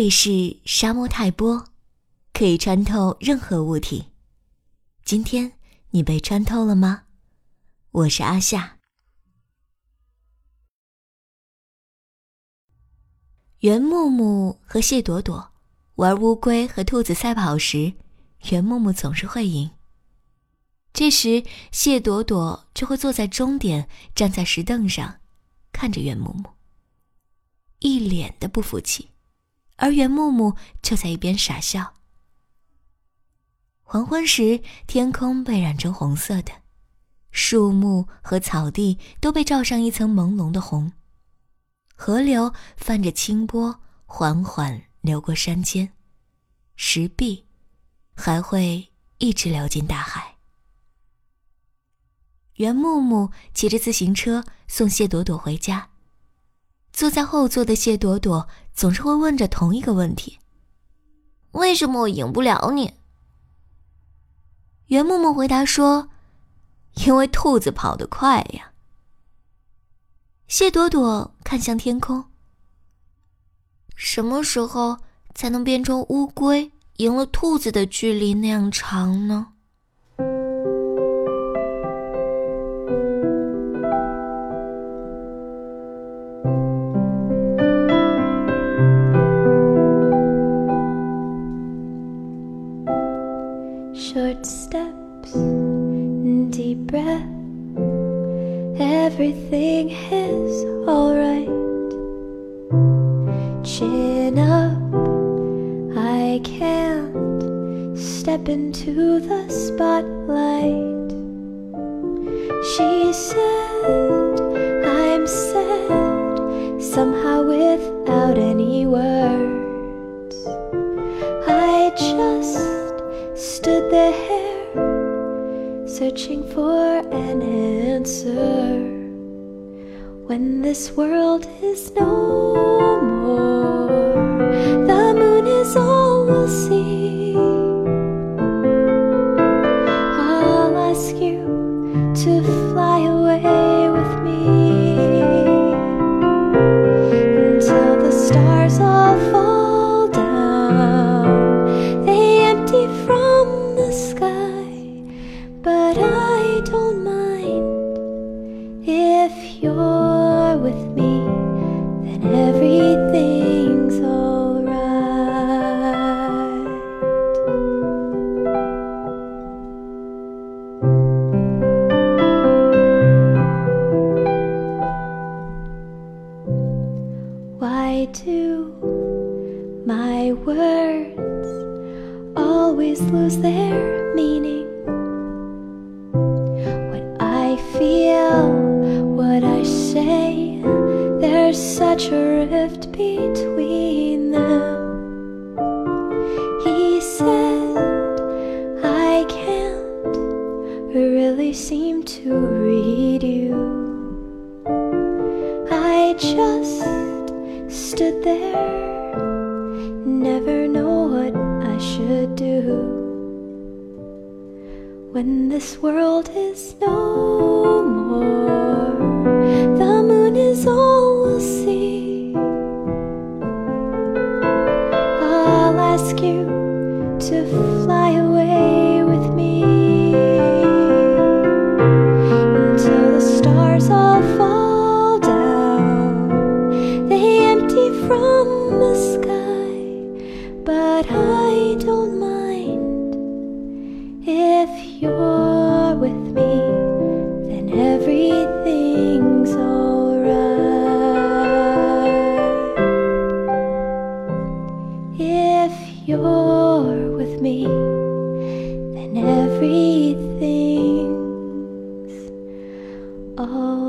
里是沙漠泰波，可以穿透任何物体。今天你被穿透了吗？我是阿夏。袁木木和谢朵朵玩乌龟和兔子赛跑时，袁木木总是会赢。这时，谢朵朵就会坐在终点，站在石凳上，看着袁木木，一脸的不服气。而袁木木就在一边傻笑。黄昏时，天空被染成红色的，树木和草地都被罩上一层朦胧的红。河流泛着清波，缓缓流过山间，石壁还会一直流进大海。袁木木骑着自行车送谢朵朵回家。坐在后座的谢朵朵总是会问着同一个问题：“为什么我赢不了你？”袁木木回答说：“因为兔子跑得快呀。”谢朵朵看向天空：“什么时候才能变成乌龟赢了兔子的距离那样长呢？” Breath. Everything is alright. Chin up, I can't step into the spotlight. She said, I'm sad, searching for an answer. When this world is no more the moon is all we'll see. I'll ask you to fly away My words always lose their meaning? What I feel, what I say, there's such a rift between them. He said, I can't really seem to read you. I just stood there, never know what I should do. When this world is no more, the moon is all we'll see. I'll ask you to fly away but I don't mind if you're with me. Then everything's alright. If you're with me, then everything's alright.